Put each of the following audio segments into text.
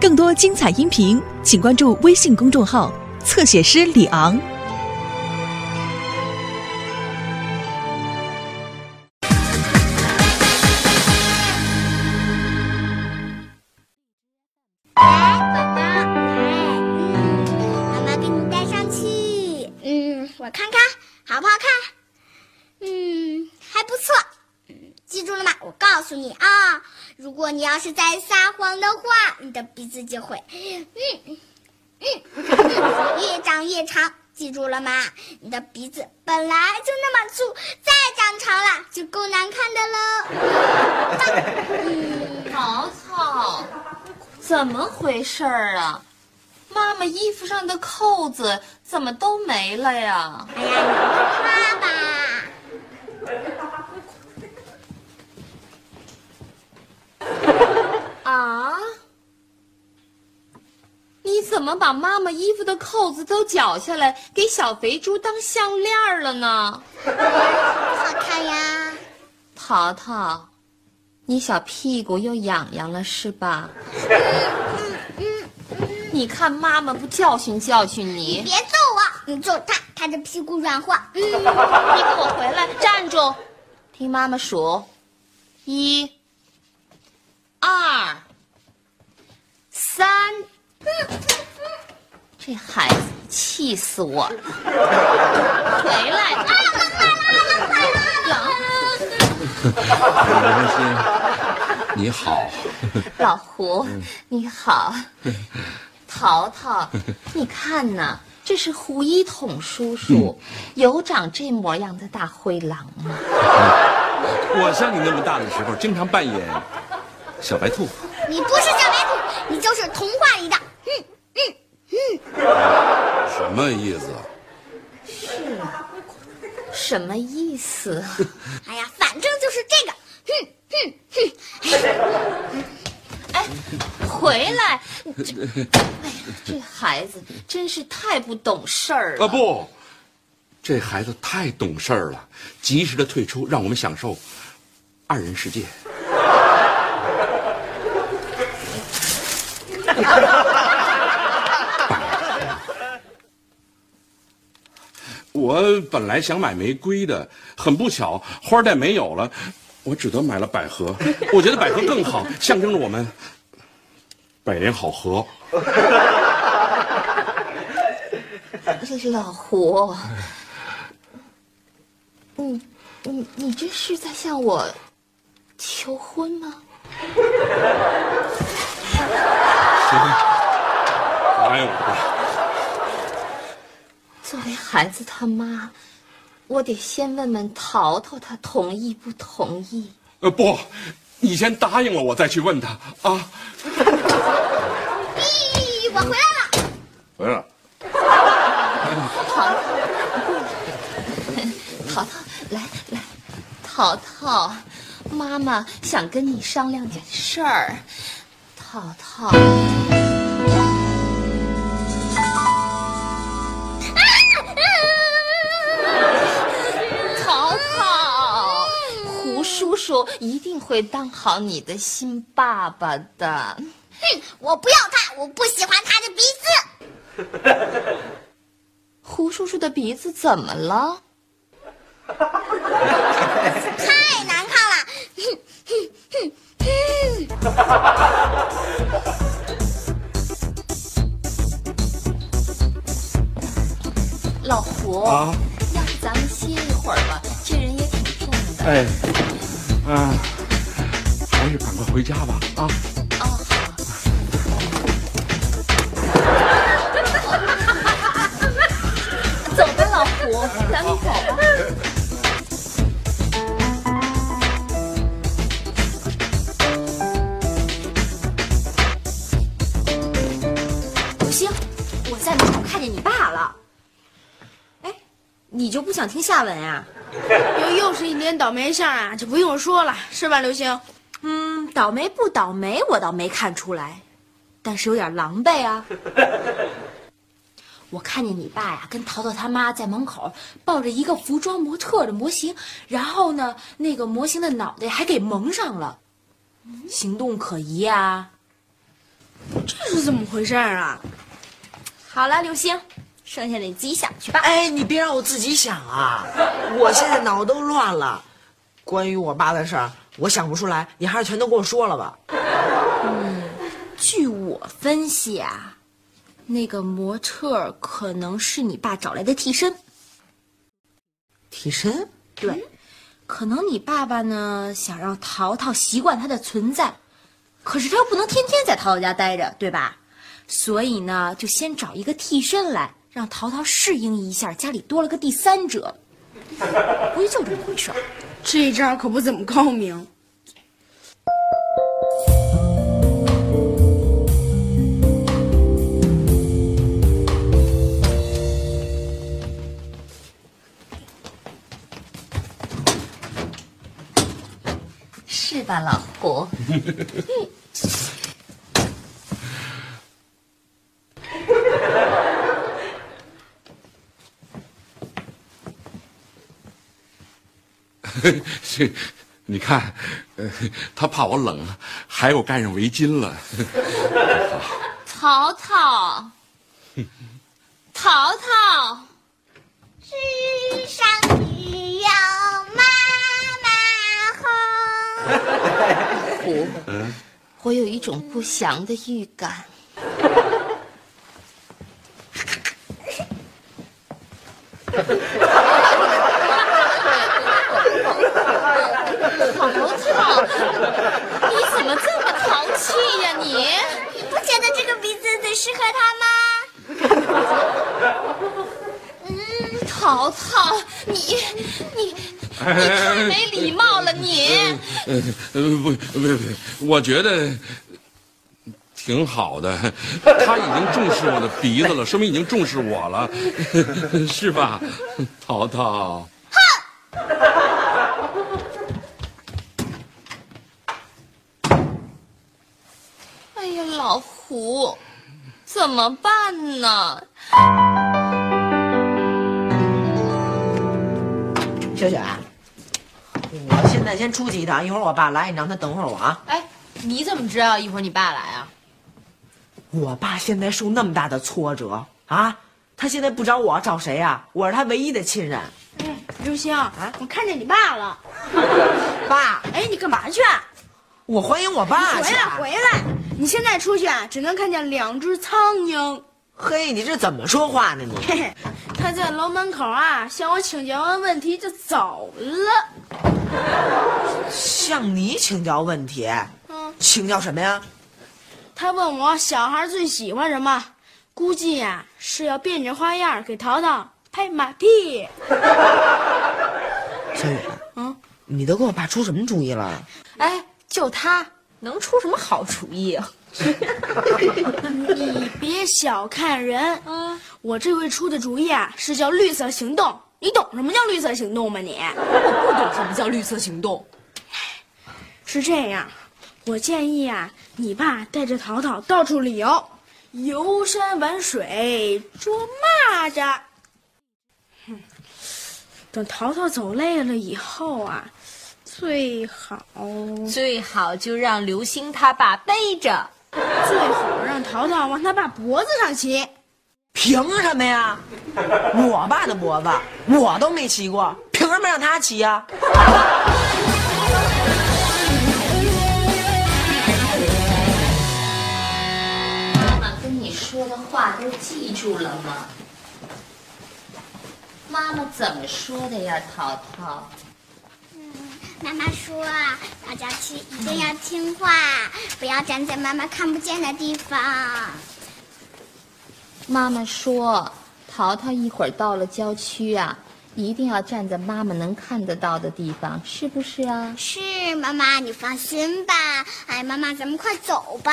更多精彩音频，请关注微信公众号“侧写师李昂”。来，宝宝，来，妈妈给你戴上去，嗯，我看看好不好看？嗯，还不错，记住了吗？我告诉你啊，如果你要是再撒谎的话，你的鼻子就会，嗯嗯嗯，越长越长，记住了吗？你的鼻子本来就那么粗，再长长了就够难看的喽。嗯，淘淘，怎么回事儿啊？妈妈衣服上的扣子怎么都没了呀？哎呀，你问他吧。啊？你怎么把妈妈衣服的扣子都绞下来，给小肥猪当项链了呢？好看呀！淘淘，你小屁股又痒痒了是吧？嗯嗯嗯你看妈妈不教训教训你？别揍我，你揍他，他的屁股软化。嗯，你给我回来，站住！听妈妈数，一、二、三。这孩子气死我了！回来！啊，刘心，你好。老胡，你好。淘淘，你看呐，这是胡一统叔叔，有长这模样的大灰狼吗？我像你那么大的时候，经常扮演小白兔。你不是小白兔，你就是童话里的。嗯嗯嗯。什么意思？是啊，什么意思？哎呀，反正就是这个。哼哼哼。哎，回来！哎呀，这孩子真是太不懂事儿了。啊不，这孩子太懂事儿了，及时的退出，让我们享受二人世界。我本来想买玫瑰的，很不巧，花店没有了。我只得买了百合，我觉得百合更好，象征着我们百年好合。这是老胡，你你你这是在向我求婚吗？行，答应我吧。作为孩子他妈。我得先问问淘淘，他同意不同意？呃，不，你先答应了，我再去问他啊。咦，我回来了。回来了。淘淘，淘淘，来来，淘淘，妈妈想跟你商量点事儿。淘淘。叔叔一定会当好你的新爸爸的。哼，我不要他，我不喜欢他的鼻子。胡叔叔的鼻子怎么了？太难看。老胡，啊，要是咱们歇一会儿吧，这人也挺重的。哎。嗯，还是赶快回家吧啊！哦，好。走吧，老胡，咱们走吧。你就不想听下文啊？又又是一年倒霉相啊！就不用说了，是吧，刘星？嗯，倒霉不倒霉，我倒没看出来，但是有点狼狈啊。我看见你爸呀，跟淘淘他妈在门口抱着一个服装模特的模型，然后呢，那个模型的脑袋还给蒙上了，行动可疑啊。这是怎么回事啊？好了，刘星，剩下的你自己想去吧。哎，你别让我自己想啊！我现在脑都乱了。关于我爸的事儿，我想不出来，你还是全都跟我说了吧。嗯据我分析啊，那个模特可能是你爸找来的替身。替身？对，可能你爸爸呢想让淘淘习惯他的存在，可是他又不能天天在淘淘家待着，对吧？所以呢，就先找一个替身来，让淘淘适应一下家里多了个第三者。估计就这么回事儿。这招可不怎么高明。是吧，老胡？你看，呃，他怕我冷，还给我盖上围巾了。淘淘，淘淘，世上只有妈妈好。胡，我有一种不祥的预感。淘淘，你怎么这么淘气呀你？你不觉得这个鼻子最适合他吗？淘淘，你你你太没礼貌了你！呃，呃不不不，我觉得挺好的。他已经重视我的鼻子了，说明已经重视我了，是吧，淘淘？哎呀，老胡，怎么办呢？小雪，我现在先出去一趟，一会儿我爸来，你让他等会儿我啊。哎，你怎么知道一会儿你爸来啊？我爸现在受那么大的挫折啊，他现在不找我找谁呀、我是他唯一的亲人。哎，刘星啊，我看见你爸了。爸，哎，你干嘛去啊？我欢迎我爸去。回来，回来！你现在出去啊，只能看见两只苍蝇。嘿，你这怎么说话呢你？嘿嘿，他在楼门口啊，向我请教完问题就走了。向你请教问题，嗯，请教什么呀？他问我小孩最喜欢什么，估计呀、是要变着花样给淘淘拍马屁。小雨，嗯，你都给我爸出什么主意了？哎，就他能出什么好主意啊？你别小看人，啊，我这回出的主意啊，是叫绿色行动。你懂什么叫绿色行动吗？你我不懂什么叫绿色行动。是这样，我建议啊，你爸带着淘淘到处旅游，游山玩水，捉蚂蚱。哼，等淘淘走累了以后啊，最好最好就让刘星他爸背着。最好让淘淘往他爸脖子上骑。凭什么呀？我爸的脖子我都没骑过，凭什么让他骑呀？妈妈跟你说的话都记住了吗？妈妈怎么说的呀，淘淘？妈妈说啊，大家去一定要听话，不要站在妈妈看不见的地方。妈妈说，淘淘一会儿到了郊区啊，一定要站在妈妈能看得到的地方，是不是啊？是妈妈，你放心吧。哎，妈妈，咱们快走吧。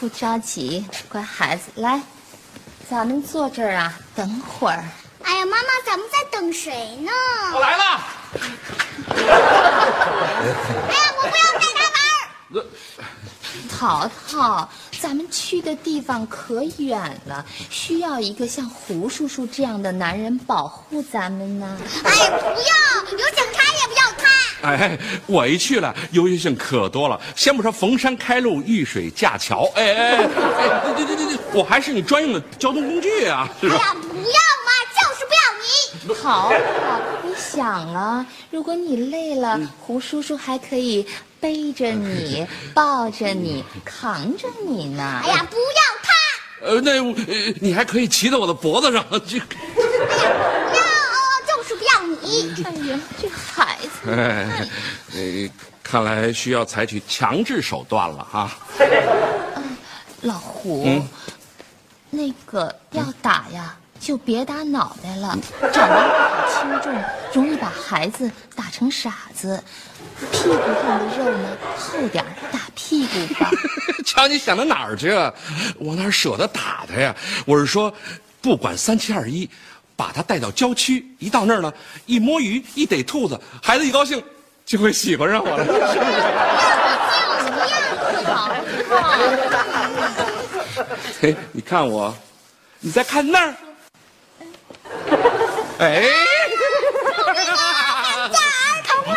不着急，乖孩子，来，咱们坐这儿啊，等会儿。哎呀，妈妈，咱们在等谁呢？我来了。哎呀，我不要带他玩儿。淘淘，咱们去的地方可远了，需要一个像胡叔叔这样的男人保护咱们呢。哎，不要，有警察也不要他。哎，我一去了，优越性可多了。先不说逢山开路，遇水架桥，哎哎哎，对对对对对，我还是你专用的交通工具啊？哎呀，不要嘛，就是不要你。淘淘，你想啊，如果你累了，胡叔叔还可以背着你、抱着你、扛着你呢。哎呀，不要他！呃，那呃，你还可以骑在我的脖子上去。不要，就是不要你。哎呀，这孩子，哎，呃，看来需要采取强制手段了哈。老胡，嗯那个要打呀，就别打脑袋了，掌握好轻重，容易把孩子打成傻子。屁股上的肉呢，厚点儿打屁股吧。瞧你想到哪儿去啊？我哪舍得打他呀？我是说，不管三七二十一，把他带到郊区，一到那儿呢，一摸鱼，一逮兔子，孩子一高兴，就会喜欢上我了。嘿，你看我，你再看那儿，哎，大儿童老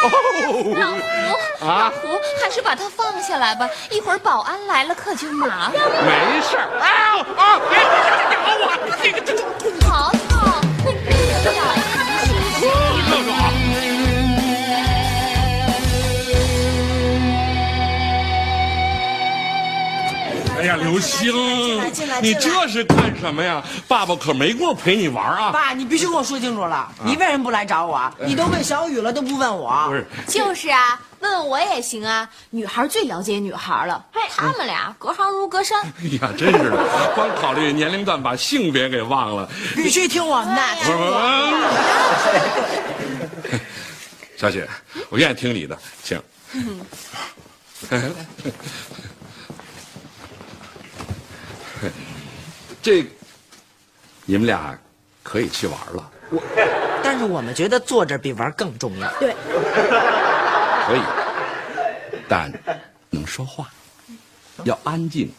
胡，老胡，还是把它放下来吧，一会儿保安来了可就麻烦了。没事儿。哎呦啊！别咬我！这个这这，淘淘，不要呀，刘星，你这是干什么呀？爸爸可没工夫陪你玩啊！爸，你必须跟我说清楚了，你为什么不来找我？你都问小雨了，都不问我。不是，就是啊，问问我也行啊。女孩最了解女孩了，他们俩隔行如隔山。哎呀，真是的，光考虑年龄段，把性别给忘了。必须听我们的。不是不是，小雪，我愿意听你的，请。这，你们俩可以去玩了，我但是我们觉得坐着比玩更重要。对，可以，但能说话，要安静。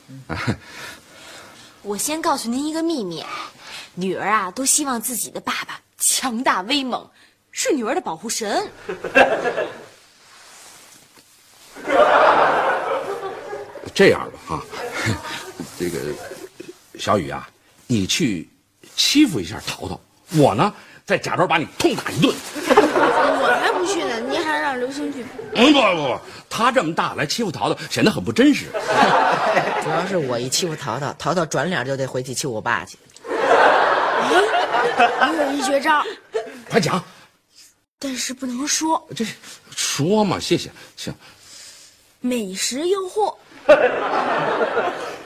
我先告诉您一个秘密，女儿啊都希望自己的爸爸强大威猛，是女儿的保护神。这样吧，哈，这个小雨啊，你去欺负一下淘淘，我呢再假装把你痛打一顿。我才不去呢！您还让刘星去？嗯，不不不，他这么大来欺负淘淘，显得很不真实。主要是我一欺负淘淘，淘淘转脸就得回去欺负我爸去。我有一绝招，快讲，但是不能说。这说嘛，谢谢，行，美食诱惑，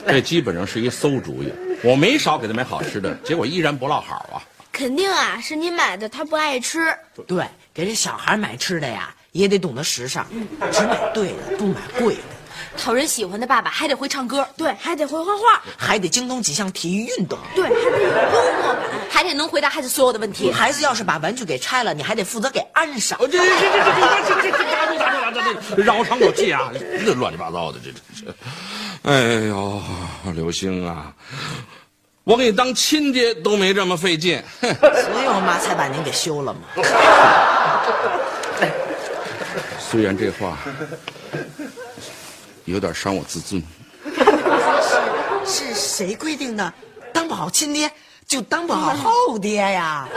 这基本上是一馊主意。我没少给他买好吃的，结果依然不落好啊。肯定啊是你买的，他不爱吃。对，给这小孩买吃的呀，也得懂得时尚，只买对的，不买贵的，讨人喜欢的爸爸还得会唱歌，对，还得会画画，还得精通几项体育运动。对，还得有幽默感。还得能回答孩子所有的问题。孩子要是把玩具给拆了，你还得负责给安上。这这这这这这这这打住打住打住打住，让我喘口气啊！这乱七八糟的，这这这，哎呦，刘星啊，我给你当亲爹都没这么费劲。哼 所以我妈才把您给休了嘛。虽然这话有点伤我自尊，是谁规定的？当不好亲爹就当不好后爹呀！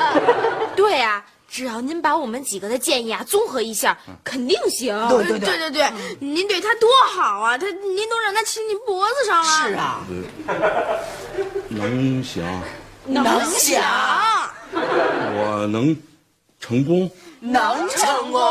对呀、只要您把我们几个的建议啊综合一下，肯定行。对对对对对，您对他多好啊！他您都让他亲您脖子上了。是啊，能行，能行，我能成功。能成功。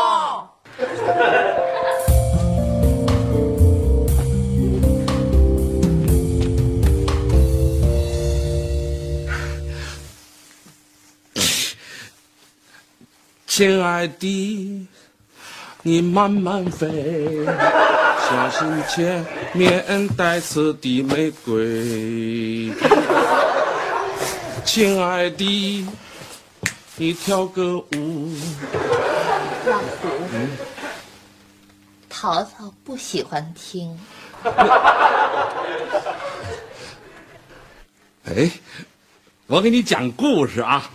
亲爱的，你慢慢飞，小心前面带刺的玫瑰。亲爱的，你跳个舞。老胡，淘淘不喜欢听。哎，我给你讲故事啊。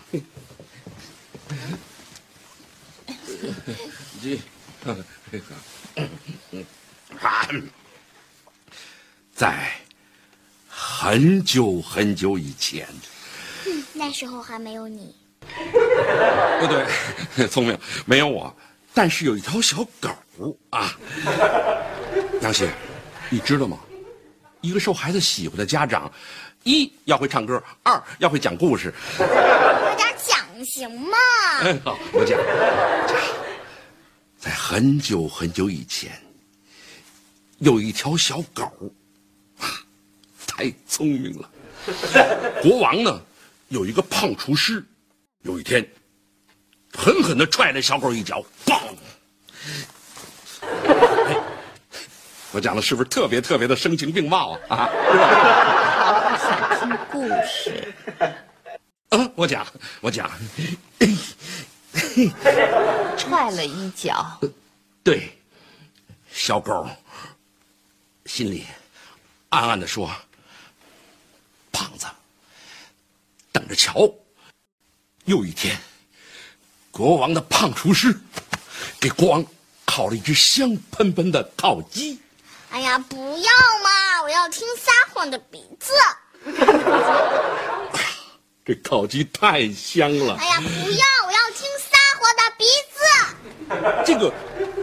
这啊，在很久很久以前，嗯，那时候还没有你。不对，聪明，没有我，但是有一条小狗啊。杨希，你知道吗？一个受孩子喜欢的家长，一要会唱歌，二要会讲故事。快点讲行吗？嗯，好，我讲。讲，在很久很久以前，有一条小狗，啊，太聪明了。国王呢，有一个胖厨师，有一天，狠狠的踹了小狗一脚，砰！哎我讲的是不是特别特别的声情并茂啊？啊？想听 故事，啊，我讲，我讲，踹了一脚，对，小狗心里暗暗的说：“胖子，等着瞧，又一天，国王的胖厨师给国王烤了一只香喷喷的烤鸡。哎呀，不要嘛！我要听撒谎的鼻子。这烤鸡太香了哎，呀，不要！这个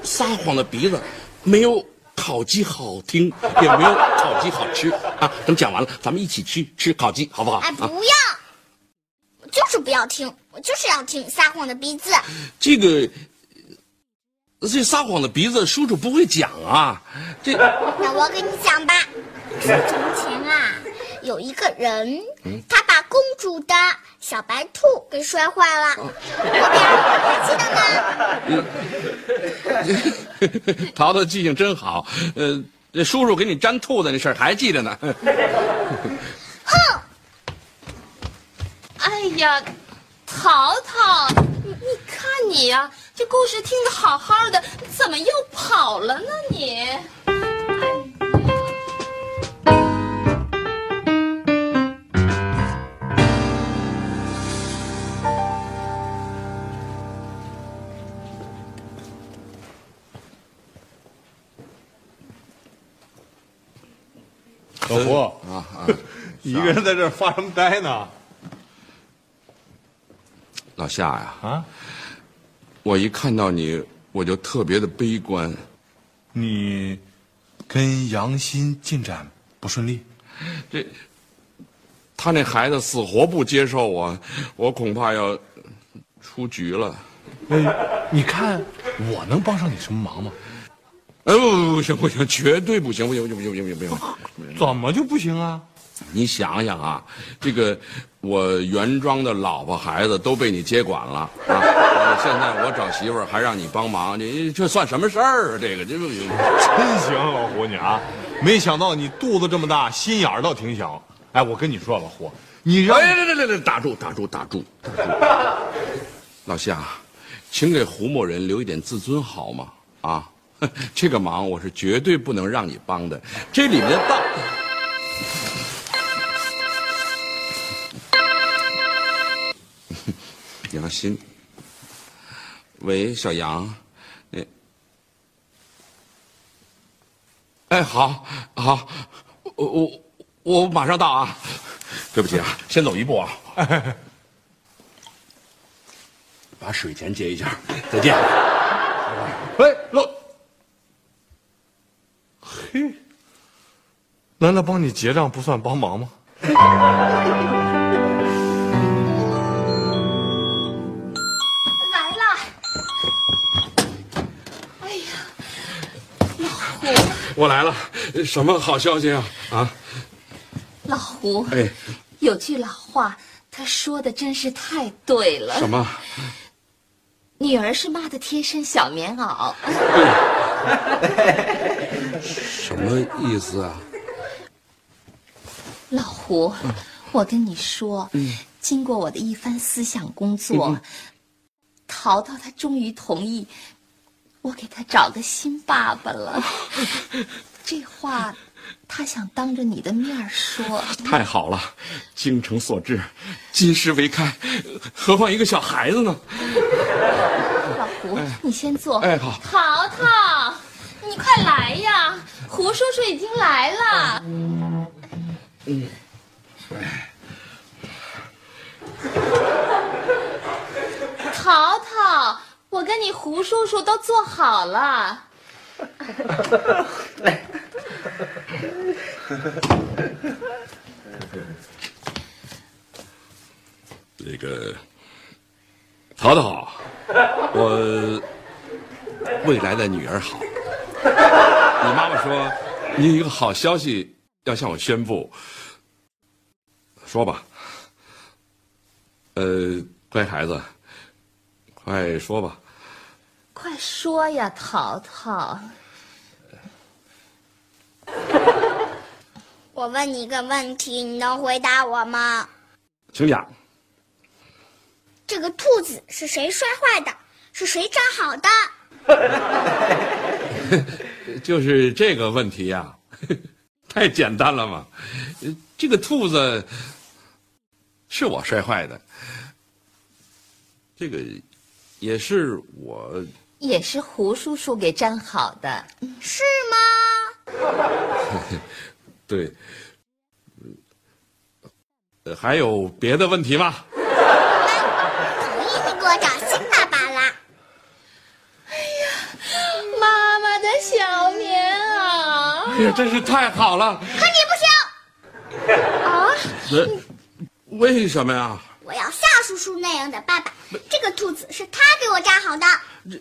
撒谎的鼻子没有烤鸡好听，也没有烤鸡好吃啊！等讲完了，咱们一起去吃烤鸡，好不好？哎，不啊，要！我就是不要听，我就是要听撒谎的鼻子。这个这撒谎的鼻子，叔叔不会讲啊。这那我给你讲吧。从前啊，有一个人，他把公主的小白兔给摔坏了。后边还记得吗？淘淘记性真好，呃，这叔叔给你粘兔子那事儿还记得呢。哎呀，淘淘，你你看你呀、这故事听得好好的，怎么又跑了呢你？老胡，啊啊，你 一个人在这发什么呆呢？老夏呀，啊，我一看到你，我就特别的悲观。你跟杨欣进展不顺利？这他那孩子死活不接受我，我恐怕要出局了。哎，你看我能帮上你什么忙吗？哎不不不行不行，绝对不行不行不行不行不行不行！怎么就不行啊？你想想啊，这个我原装的老婆孩子都被你接管了啊！呃现在我找媳妇儿还让你帮忙，你这算什么事儿啊？这个这个真行，老胡你啊！没想到你肚子这么大，心眼儿倒挺小。哎，我跟你说，老胡，你让哎，来来来来，打住打住打住打住！老夏，请给胡某人留一点自尊好吗？啊，这个忙我是绝对不能让你帮的，这里面的道。杨鑫，喂，小杨，你，哎，好，好，我我我马上到啊！对不起啊，先走一步啊！把水钱结一下，再见。哎，老，嘿，难道帮你结账不算帮忙吗？来了！哎呀，老胡我来了，什么好消息啊？啊，老胡，哎，有句老话，他说的真是太对了。什么？女儿是妈的贴身小棉袄。什么意思啊，老胡？我跟你说，经过我的一番思想工作，淘淘他终于同意我给他找个新爸爸了。这话他想当着你的面说。太好了，精诚所至，金石为开，何况一个小孩子呢？老胡，你先坐。哎，好。淘淘。你快来呀！胡叔叔已经来了。嗯，淘淘，我跟你胡叔叔都做好了。那个，淘淘，我未来的女儿好。你妈妈说你有一个好消息要向我宣布说吧。呃乖孩子快说吧。快说呀淘淘。我问你一个问题你能回答我吗？请讲这个兔子是谁摔坏的？是谁扎好的？就是这个问题呀，太简单了嘛。这个兔子是我摔坏的，这个也是我，也是胡叔叔给粘好的，是吗？对。还有别的问题吗？同意你给我找。小棉袄。哎呀，真是太好了！可你不行。啊？为什么呀？我要夏叔叔那样的爸爸。这个兔子是他给我扎好的。这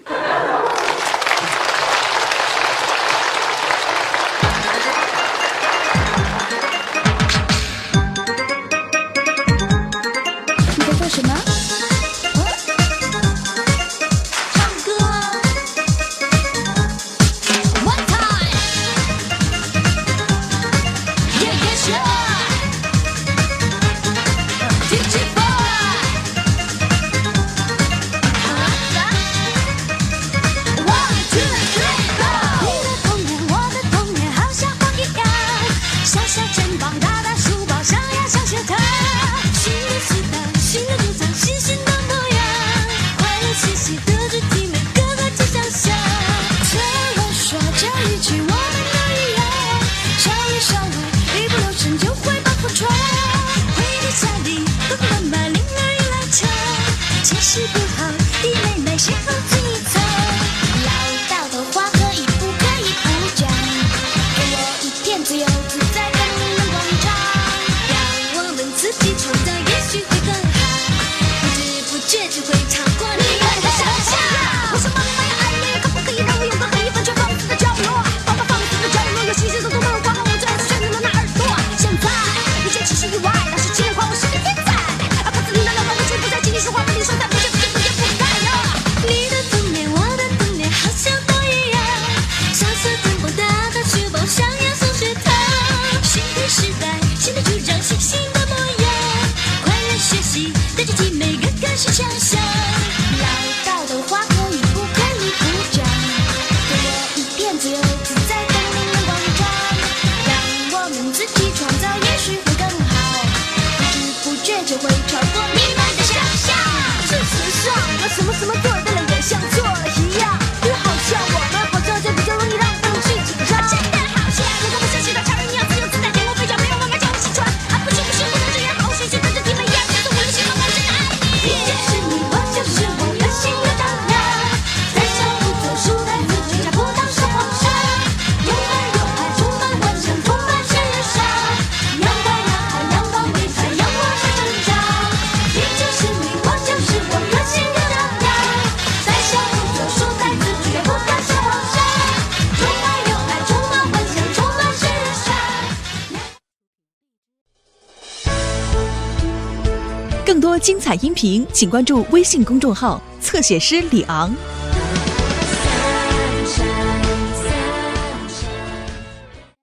音频请关注微信公众号侧写师李昂。